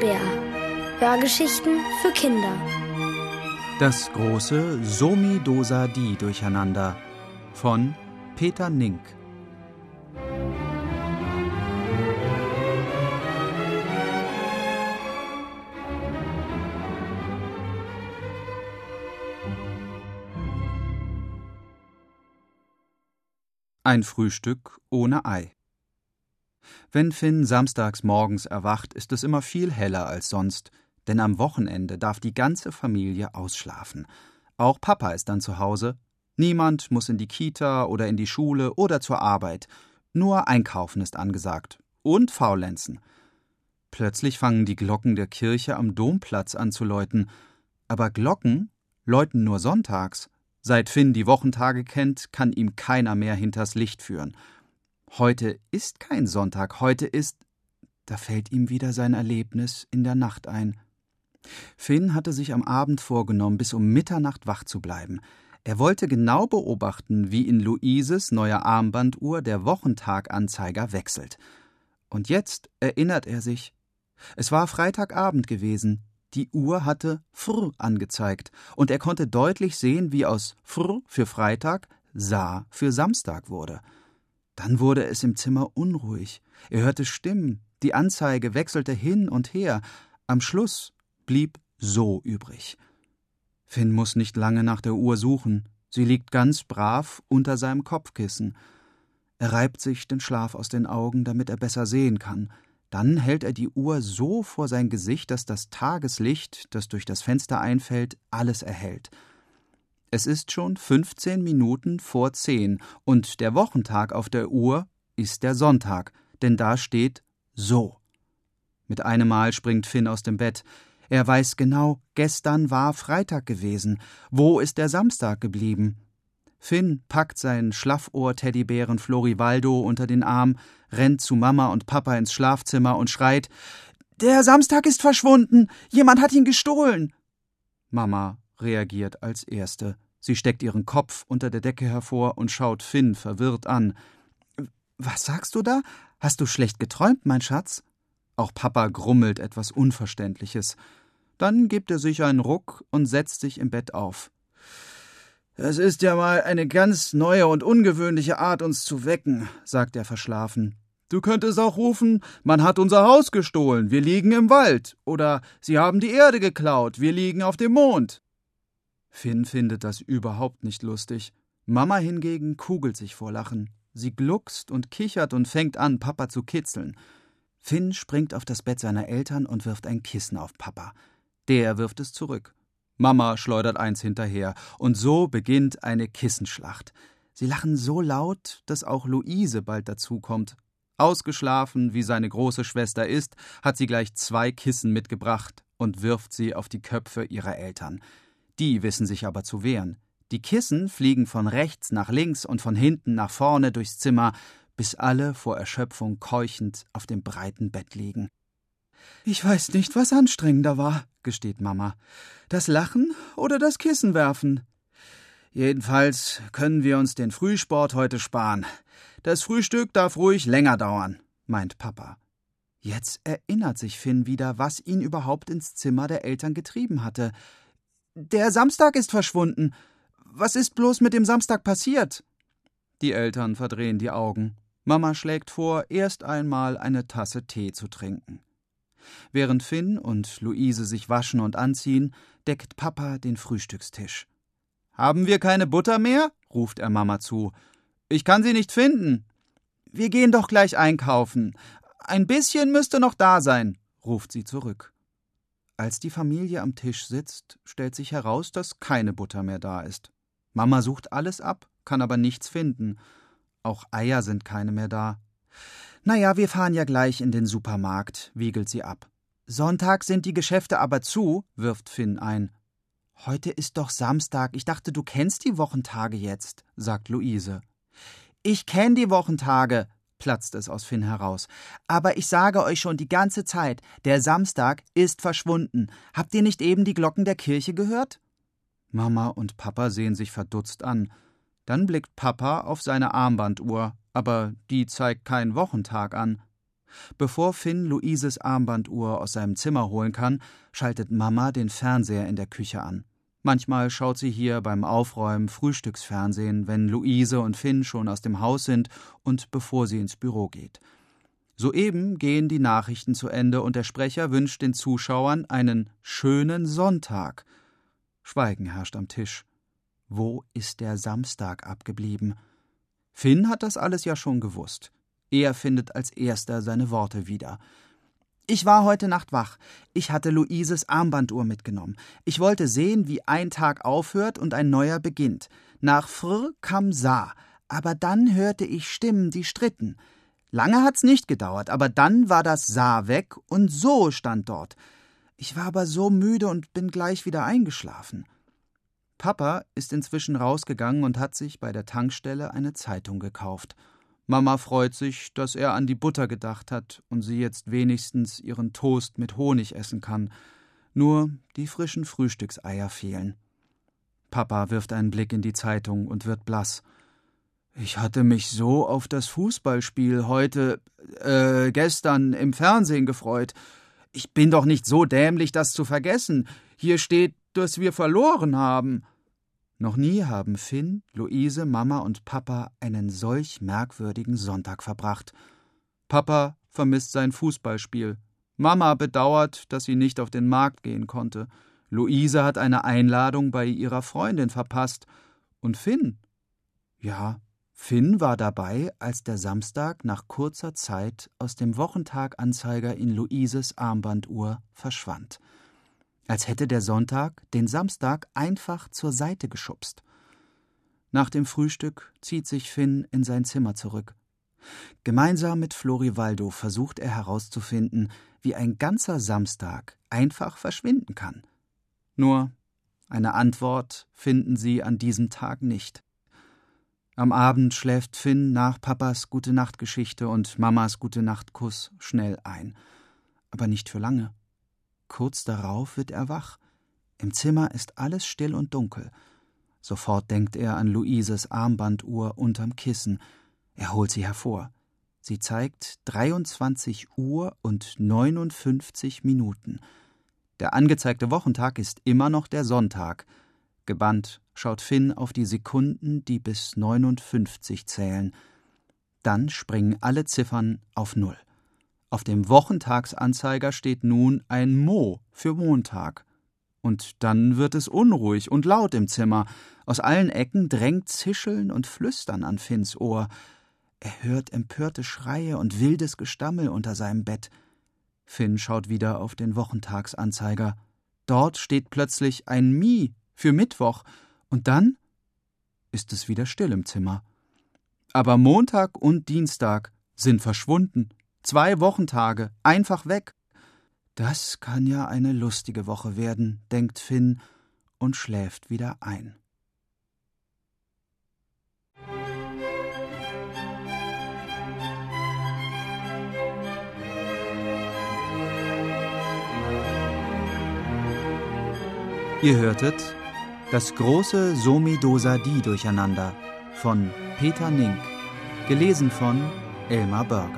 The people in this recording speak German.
Bär. Hörgeschichten für Kinder. Das große Somi Dosa Di Durcheinander von Peter Nink. Ein Frühstück ohne Ei. Wenn Finn samstags morgens erwacht, ist es immer viel heller als sonst, denn am Wochenende darf die ganze Familie ausschlafen. Auch Papa ist dann zu Hause. Niemand muss in die Kita oder in die Schule oder zur Arbeit. Nur Einkaufen ist angesagt. Und Faulenzen. Plötzlich fangen die Glocken der Kirche am Domplatz an zu läuten. Aber Glocken läuten nur sonntags. Seit Finn die Wochentage kennt, kann ihm keiner mehr hinters Licht führen. Heute ist kein Sonntag, heute ist. Da fällt ihm wieder sein Erlebnis in der Nacht ein. Finn hatte sich am Abend vorgenommen, bis um Mitternacht wach zu bleiben. Er wollte genau beobachten, wie in Luises neuer Armbanduhr der Wochentaganzeiger wechselt. Und jetzt erinnert er sich. Es war Freitagabend gewesen, die Uhr hatte Fr angezeigt, und er konnte deutlich sehen, wie aus Fr für Freitag Sa für Samstag wurde. Dann wurde es im Zimmer unruhig. Er hörte Stimmen, die Anzeige wechselte hin und her. Am Schluss blieb So übrig. Finn muss nicht lange nach der Uhr suchen. Sie liegt ganz brav unter seinem Kopfkissen. Er reibt sich den Schlaf aus den Augen, damit er besser sehen kann. Dann hält er die Uhr so vor sein Gesicht, dass das Tageslicht, das durch das Fenster einfällt, alles erhellt. Es ist schon fünfzehn Minuten vor zehn und der Wochentag auf der Uhr ist der Sonntag, denn da steht so. Mit einem Mal springt Finn aus dem Bett. Er weiß genau, gestern war Freitag gewesen. Wo ist der Samstag geblieben? Finn packt seinen Schlaffohr-Teddybären Florivaldo unter den Arm, rennt zu Mama und Papa ins Schlafzimmer und schreit: Der Samstag ist verschwunden! Jemand hat ihn gestohlen! Mama reagiert als Erste. Sie steckt ihren Kopf unter der Decke hervor und schaut Finn verwirrt an. Was sagst du da? Hast du schlecht geträumt, mein Schatz? Auch Papa grummelt etwas Unverständliches. Dann gibt er sich einen Ruck und setzt sich im Bett auf. Das ist ja mal eine ganz neue und ungewöhnliche Art, uns zu wecken, sagt er verschlafen. Du könntest auch rufen, man hat unser Haus gestohlen, wir liegen im Wald, oder sie haben die Erde geklaut, wir liegen auf dem Mond. Finn findet das überhaupt nicht lustig. Mama hingegen kugelt sich vor Lachen. Sie gluckst und kichert und fängt an, Papa zu kitzeln. Finn springt auf das Bett seiner Eltern und wirft ein Kissen auf Papa. Der wirft es zurück. Mama schleudert eins hinterher, und so beginnt eine Kissenschlacht. Sie lachen so laut, dass auch Luise bald dazukommt. Ausgeschlafen, wie seine große Schwester ist, hat sie gleich zwei Kissen mitgebracht und wirft sie auf die Köpfe ihrer Eltern. Die wissen sich aber zu wehren. Die Kissen fliegen von rechts nach links und von hinten nach vorne durchs Zimmer, bis alle vor Erschöpfung keuchend auf dem breiten Bett liegen. Ich weiß nicht, was anstrengender war, gesteht Mama. Das Lachen oder das Kissen werfen? Jedenfalls können wir uns den Frühsport heute sparen. Das Frühstück darf ruhig länger dauern, meint Papa. Jetzt erinnert sich Finn wieder, was ihn überhaupt ins Zimmer der Eltern getrieben hatte. Der Samstag ist verschwunden. Was ist bloß mit dem Samstag passiert? Die Eltern verdrehen die Augen. Mama schlägt vor, erst einmal eine Tasse Tee zu trinken. Während Finn und Luise sich waschen und anziehen, deckt Papa den Frühstückstisch. Haben wir keine Butter mehr? ruft er Mama zu. Ich kann sie nicht finden. Wir gehen doch gleich einkaufen. Ein bisschen müsste noch da sein, ruft sie zurück. Als die Familie am Tisch sitzt, stellt sich heraus, dass keine Butter mehr da ist. Mama sucht alles ab, kann aber nichts finden. Auch Eier sind keine mehr da. Na ja, wir fahren ja gleich in den Supermarkt, wiegelt sie ab. Sonntag sind die Geschäfte aber zu, wirft Finn ein. Heute ist doch Samstag. Ich dachte, du kennst die Wochentage jetzt, sagt Luise. Ich kenn die Wochentage, platzt es aus Finn heraus. Aber ich sage euch schon die ganze Zeit, der Samstag ist verschwunden. Habt ihr nicht eben die Glocken der Kirche gehört? Mama und Papa sehen sich verdutzt an. Dann blickt Papa auf seine Armbanduhr, aber die zeigt keinen Wochentag an. Bevor Finn Luises Armbanduhr aus seinem Zimmer holen kann, schaltet Mama den Fernseher in der Küche an. Manchmal schaut sie hier beim Aufräumen Frühstücksfernsehen, wenn Luise und Finn schon aus dem Haus sind und bevor sie ins Büro geht. Soeben gehen die Nachrichten zu Ende und der Sprecher wünscht den Zuschauern einen schönen Sonntag. Schweigen herrscht am Tisch. Wo ist der Samstag abgeblieben? Finn hat das alles ja schon gewusst. Er findet als erster seine Worte wieder. Ich war heute Nacht wach. Ich hatte Luises Armbanduhr mitgenommen. Ich wollte sehen, wie ein Tag aufhört und ein neuer beginnt. Nach Fr kam Sa, aber dann hörte ich Stimmen, die stritten. Lange hat's nicht gedauert, aber dann war das Sa weg und so stand dort. Ich war aber so müde und bin gleich wieder eingeschlafen. Papa ist inzwischen rausgegangen und hat sich bei der Tankstelle eine Zeitung gekauft. Mama freut sich, dass er an die Butter gedacht hat und sie jetzt wenigstens ihren Toast mit Honig essen kann. Nur die frischen Frühstückseier fehlen. Papa wirft einen Blick in die Zeitung und wird blass. Ich hatte mich so auf das Fußballspiel heute, äh, gestern im Fernsehen gefreut. Ich bin doch nicht so dämlich, das zu vergessen. Hier steht, dass wir verloren haben. Noch nie haben Finn, Luise, Mama und Papa einen solch merkwürdigen Sonntag verbracht. Papa vermisst sein Fußballspiel. Mama bedauert, dass sie nicht auf den Markt gehen konnte. Luise hat eine Einladung bei ihrer Freundin verpasst. Und Finn? Ja, Finn war dabei, als der Samstag nach kurzer Zeit aus dem Wochentaganzeiger in Luises Armbanduhr verschwand als hätte der Sonntag den Samstag einfach zur Seite geschubst. Nach dem Frühstück zieht sich Finn in sein Zimmer zurück. Gemeinsam mit Florivaldo versucht er herauszufinden, wie ein ganzer Samstag einfach verschwinden kann. Nur eine Antwort finden sie an diesem Tag nicht. Am Abend schläft Finn nach Papas Gute Nacht Geschichte und Mamas Gute Nacht Kuss schnell ein, aber nicht für lange. Kurz darauf wird er wach. Im Zimmer ist alles still und dunkel. Sofort denkt er an Luises Armbanduhr unterm Kissen. Er holt sie hervor. Sie zeigt 23 Uhr und 59 Minuten. Der angezeigte Wochentag ist immer noch der Sonntag. Gebannt schaut Finn auf die Sekunden, die bis 59 zählen. Dann springen alle Ziffern auf Null. Auf dem Wochentagsanzeiger steht nun ein Mo für Montag. Und dann wird es unruhig und laut im Zimmer. Aus allen Ecken drängt Zischeln und Flüstern an Finns Ohr. Er hört empörte Schreie und wildes Gestammel unter seinem Bett. Finn schaut wieder auf den Wochentagsanzeiger. Dort steht plötzlich ein Mi für Mittwoch. Und dann ist es wieder still im Zimmer. Aber Montag und Dienstag sind verschwunden. Zwei Wochentage, einfach weg. Das kann ja eine lustige Woche werden, denkt Finn und schläft wieder ein. Ihr hörtet das große Somi-Dosa-Di-Durcheinander von Peter Nink, gelesen von Elmar Börger.